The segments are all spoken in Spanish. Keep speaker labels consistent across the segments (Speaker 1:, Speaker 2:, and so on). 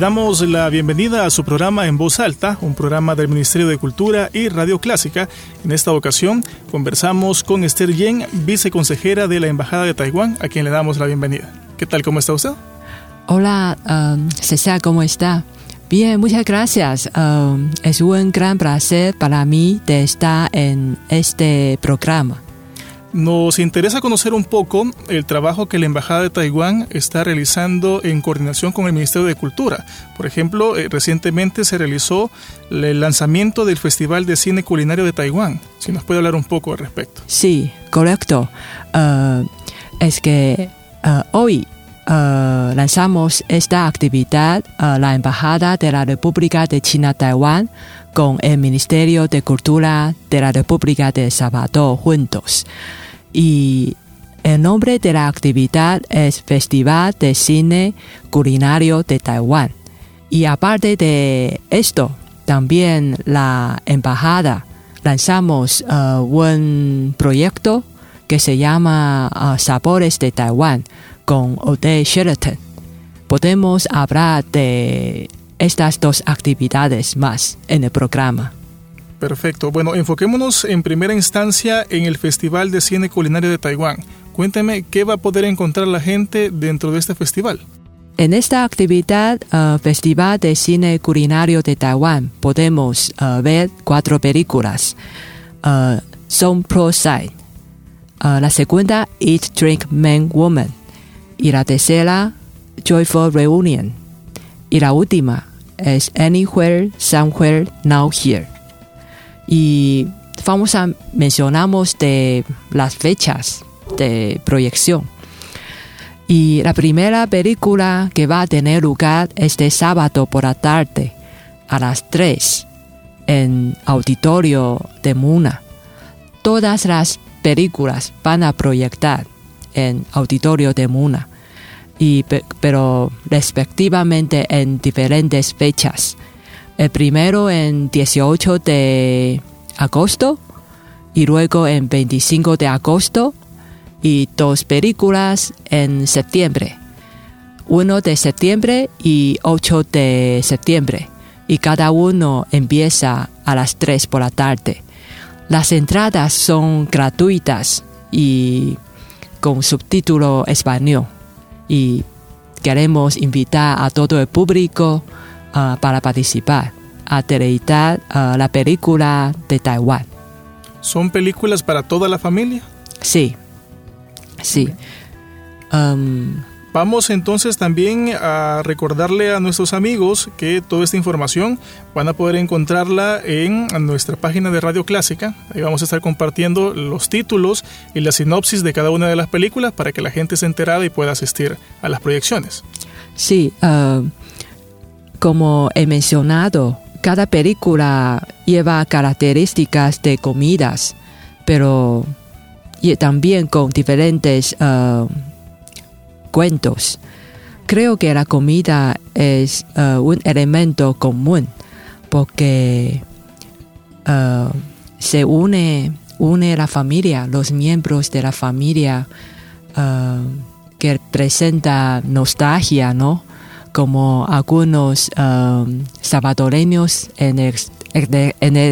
Speaker 1: Damos la bienvenida a su programa En Voz Alta, un programa del Ministerio de Cultura y Radio Clásica. En esta ocasión conversamos con Esther Yen, viceconsejera de la Embajada de Taiwán, a quien le damos la bienvenida. ¿Qué tal? ¿Cómo está usted?
Speaker 2: Hola, um, César, ¿cómo está? Bien, muchas gracias. Um, es un gran placer para mí de estar en este programa.
Speaker 1: Nos interesa conocer un poco el trabajo que la Embajada de Taiwán está realizando en coordinación con el Ministerio de Cultura. Por ejemplo, eh, recientemente se realizó el lanzamiento del Festival de Cine Culinario de Taiwán. Si nos puede hablar un poco al respecto.
Speaker 2: Sí, correcto. Uh, es que uh, hoy uh, lanzamos esta actividad a la Embajada de la República de China Taiwán con el Ministerio de Cultura de la República de Salvador juntos. Y el nombre de la actividad es Festival de Cine Culinario de Taiwán. Y aparte de esto, también la embajada lanzamos uh, un proyecto que se llama uh, Sabores de Taiwán con Hotel Sheraton. Podemos hablar de estas dos actividades más en el programa.
Speaker 1: Perfecto. Bueno, enfoquémonos en primera instancia en el Festival de Cine Culinario de Taiwán. Cuénteme qué va a poder encontrar la gente dentro de este festival.
Speaker 2: En esta actividad, uh, Festival de Cine Culinario de Taiwán, podemos uh, ver cuatro películas. Uh, Son Pro Side. Uh, la segunda, Eat, Drink, Man, Woman. Y la tercera, Joyful Reunion. Y la última es Anywhere, Somewhere, Now Here. Y vamos a mencionamos de las fechas de proyección. Y la primera película que va a tener lugar este sábado por la tarde a las 3 en Auditorio de Muna. Todas las películas van a proyectar en Auditorio de Muna, y, pero respectivamente en diferentes fechas. El primero en 18 de agosto y luego en 25 de agosto y dos películas en septiembre. 1 de septiembre y 8 de septiembre. Y cada uno empieza a las 3 por la tarde. Las entradas son gratuitas y con subtítulo español. Y queremos invitar a todo el público uh, para participar, a deleitar uh, la película de Taiwán.
Speaker 1: ¿Son películas para toda la familia?
Speaker 2: Sí, sí. Um,
Speaker 1: Vamos entonces también a recordarle a nuestros amigos que toda esta información van a poder encontrarla en nuestra página de Radio Clásica. Ahí vamos a estar compartiendo los títulos y la sinopsis de cada una de las películas para que la gente se enterada y pueda asistir a las proyecciones.
Speaker 2: Sí, uh, como he mencionado, cada película lleva características de comidas, pero y también con diferentes uh, cuentos. Creo que la comida es uh, un elemento común porque uh, se une une la familia, los miembros de la familia que presenta nostalgia, ¿no? Como algunos um, salvadoreños en el,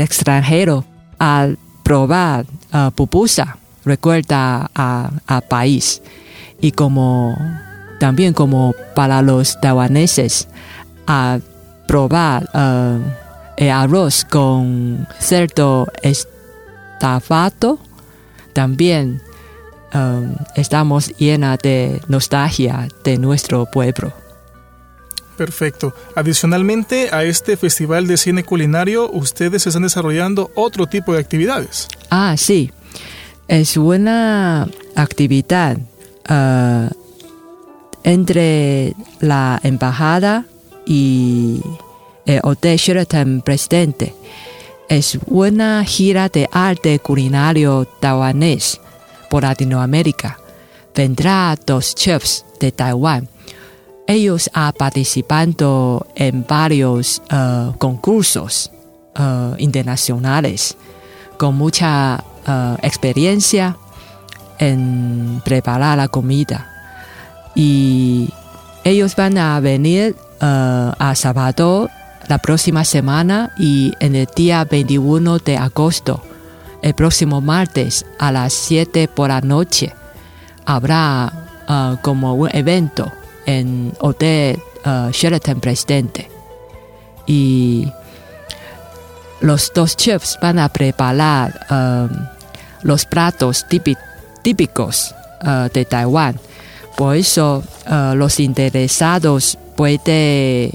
Speaker 2: extranjero al probar uh, pupusa recuerda al país y como también como para los taiwaneses a probar uh, el arroz con cerdo estafado también um, estamos llena de nostalgia de nuestro pueblo.
Speaker 1: Perfecto. Adicionalmente a este festival de cine culinario, ustedes están desarrollando otro tipo de actividades.
Speaker 2: Ah, sí. Es una actividad uh, entre la embajada y el Hotel Sheraton Presidente. Es una gira de arte culinario taiwanés por Latinoamérica. Vendrá dos chefs de Taiwán. Ellos han participado en varios uh, concursos uh, internacionales con mucha uh, experiencia en preparar la comida. Y ellos van a venir a Salvador la próxima semana y en el día 21 de agosto, el próximo martes a las 7 por la noche, habrá como un evento en Hotel uh, Sheraton Presidente. Y los dos chefs van a preparar um, los platos típicos uh, de Taiwán. Por eso los interesados pueden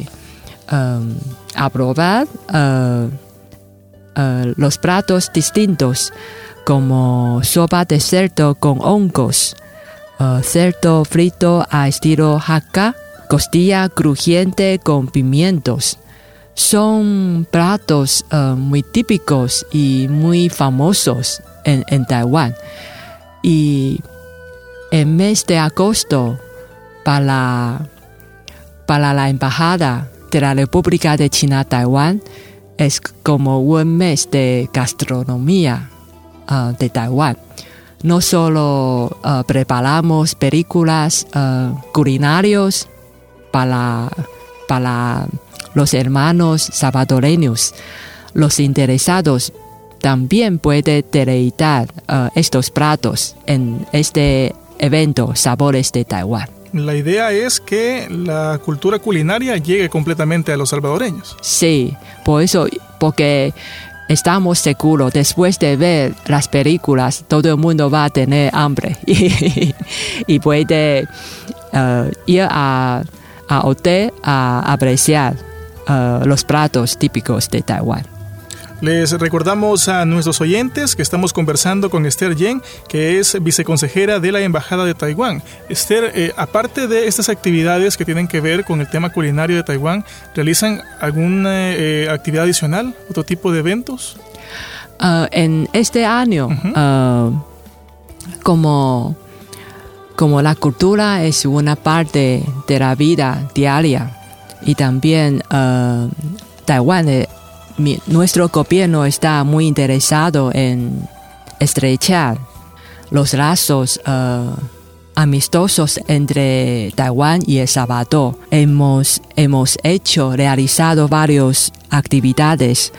Speaker 2: um, aprobar uh, uh, los platos distintos como sopa de cerdo con hongos, uh, cerdo frito a estilo hakka, costilla crujiente con pimientos. Son platos muy típicos y muy famosos en, en Taiwán. Y en mes de agosto, para, para la embajada de la República de China Taiwán es como un mes de gastronomía uh, de Taiwán. No solo uh, preparamos películas uh, culinarios para, para los hermanos salvadoreños, los interesados también pueden deleitar estos platos en este evento Sabores de Taiwán.
Speaker 1: La idea es que la cultura culinaria llegue completamente a los salvadoreños.
Speaker 2: Sí, por eso, porque estamos seguros, después de ver las películas, todo el mundo va a tener hambre y, puede uh, ir a, a, hotel a apreciar uh, los platos típicos de Taiwán.
Speaker 1: Les recordamos a nuestros oyentes que estamos conversando con Esther Yen, que es viceconsejera de la Embajada de Taiwán. Esther, eh, aparte de estas actividades que tienen que ver con el tema culinario de Taiwán, ¿realizan alguna eh, actividad adicional, otro tipo de eventos?
Speaker 2: Ah, en este año, ah, como, como la cultura es una parte de la vida diaria y también uh, Taiwán nuestro gobierno está muy interesado en estrechar los lazos uh, amistosos entre Taiwán y El Salvador. Hemos, hemos hecho, realizado varias actividades,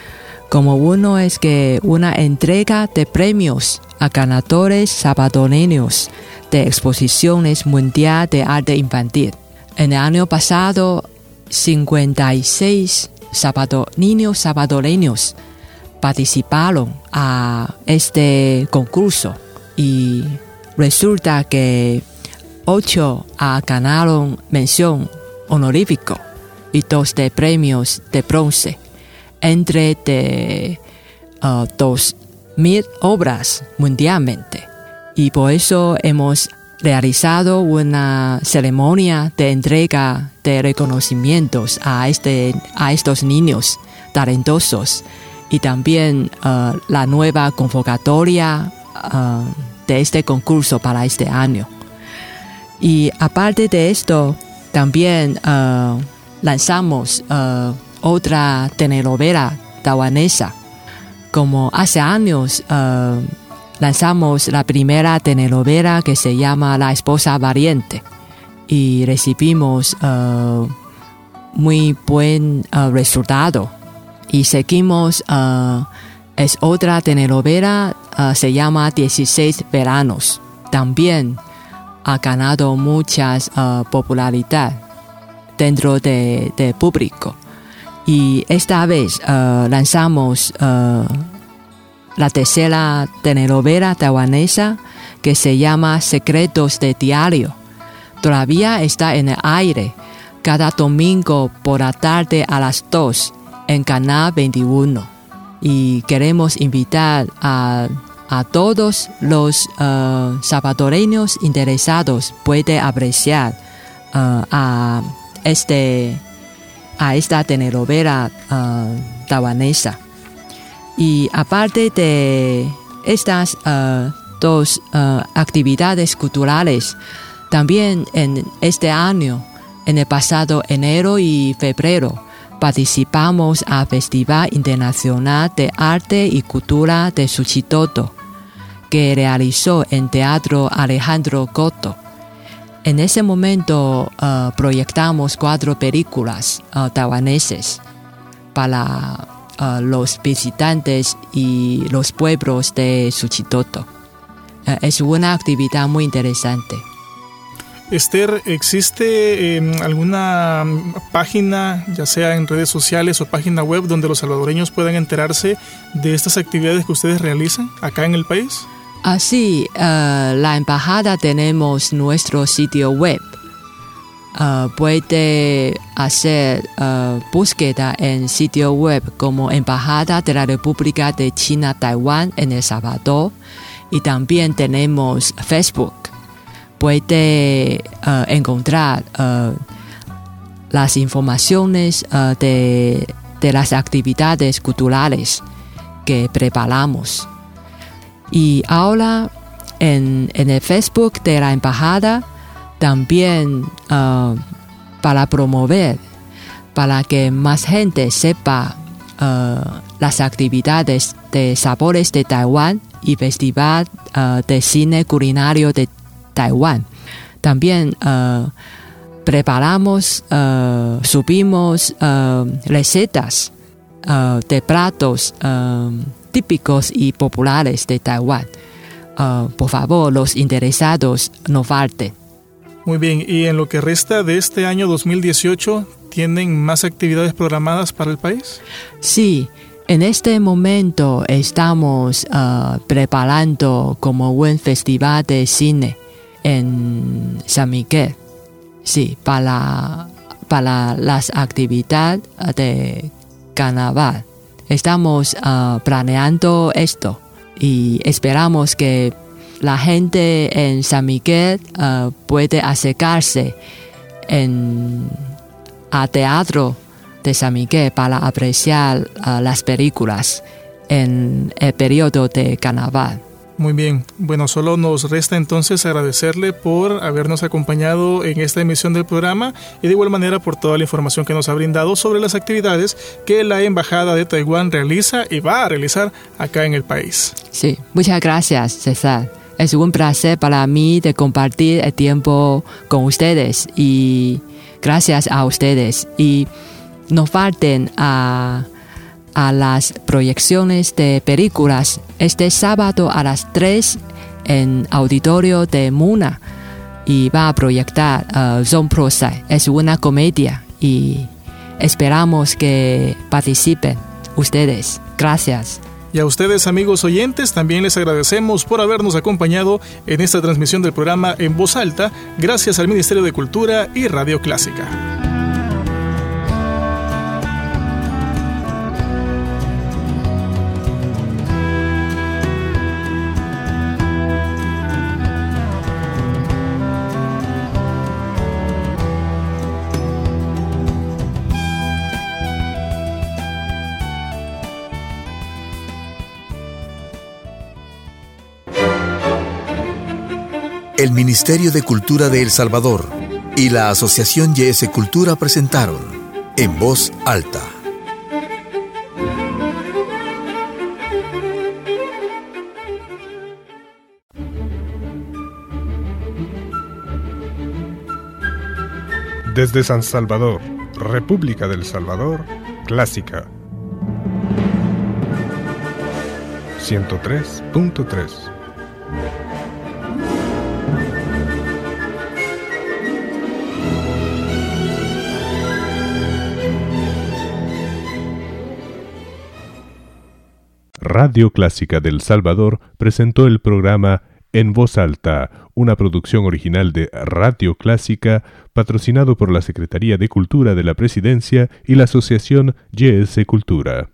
Speaker 2: como uno es que una entrega de premios a ganadores salvadoreños de exposiciones mundial de arte infantil. En el año pasado, 56 niños salvadoreños participaron a este concurso y resulta que ocho ganaron mención honorífico y dos de premios de bronce. Entre de uh, dos mil obras mundialmente. Y por eso hemos realizado una ceremonia de entrega de reconocimientos a, este, a estos niños talentosos y también uh, la nueva convocatoria uh, de este concurso para este año. Y aparte de esto, también uh, lanzamos otra telenovela taiwanesa. Como hace años lanzamos la primera telenovela que se llama La esposa valiente y recibimos uh, muy buen uh, resultado. Y seguimos, uh, es otra telenovela, se llama 16 veranos. También ha ganado mucha popularidad dentro del de público. Y esta vez lanzamos la tercera telenovela taiwanesa que se llama Secretos de Diario. Todavía está en el aire cada domingo por la tarde a las 2 en Canal 21. Y queremos invitar a, todos los uh, salvadoreños interesados puede apreciar uh, a, este, a esta telenovela uh, taiwanesa. Y aparte de estas uh, dos uh, actividades culturales, también en este año, en el pasado enero y febrero, participamos al Festival Internacional de Arte y Cultura de Suchitoto, que realizó en Teatro Alejandro Cotto. En ese momento uh, proyectamos cuatro películas taiwaneses para los visitantes y los pueblos de Suchitoto. Eh, es una actividad muy interesante.
Speaker 1: Esther, ¿existe em, alguna página, ya sea en redes sociales o página web, donde los salvadoreños puedan enterarse de estas actividades que ustedes realizan acá en el país?
Speaker 2: Así, uh, la embajada tenemos nuestro sitio web Uh, puede hacer uh, búsqueda en sitio web como Embajada de la República de China Taiwán en El Salvador y también tenemos Facebook. Puede uh, encontrar las informaciones de, de, las actividades culturales que preparamos. Y ahora en, en el Facebook de la Embajada también uh, para promover, para que más gente sepa uh, las actividades de sabores de Taiwán y Festival uh, de Cine Culinario de Taiwán. También preparamos, subimos recetas de platos típicos y populares de Taiwán. por favor, los interesados no falten.
Speaker 1: Muy bien, y en lo que resta de este año 2018, ¿tienen más actividades programadas para el país?
Speaker 2: Sí, en este momento estamos uh, preparando como un festival de cine en San Miguel. Sí, para, para las actividades de carnaval. Estamos uh, planeando esto y esperamos que la gente en San Miguel uh, puede acercarse en, a teatro de San Miguel para apreciar uh, las películas en el periodo de carnaval.
Speaker 1: Muy bien, bueno, solo nos resta entonces agradecerle por habernos acompañado en esta emisión del programa y de igual manera por toda la información que nos ha brindado sobre las actividades que la Embajada de Taiwán realiza y va a realizar acá en el país.
Speaker 2: Sí, muchas gracias, César. Es un placer para mí de compartir el tiempo con ustedes y gracias a ustedes. Y no falten a, a las proyecciones de películas este sábado a las 3 en auditorio de Muna y va a proyectar uh, Zone. Es una comedia y esperamos que participen ustedes. Gracias.
Speaker 1: Y a ustedes, amigos oyentes, también les agradecemos por habernos acompañado en esta transmisión del programa en voz alta, gracias al Ministerio de Cultura y Radio Clásica.
Speaker 3: el Ministerio de Cultura de El Salvador y la Asociación YS Cultura presentaron en voz alta.
Speaker 4: Desde San Salvador, República del Salvador, clásica. 103.3 Radio Clásica del Salvador presentó el programa En Voz Alta, una producción original de Radio Clásica, patrocinado por la Secretaría de Cultura de la Presidencia y la Asociación YS Cultura.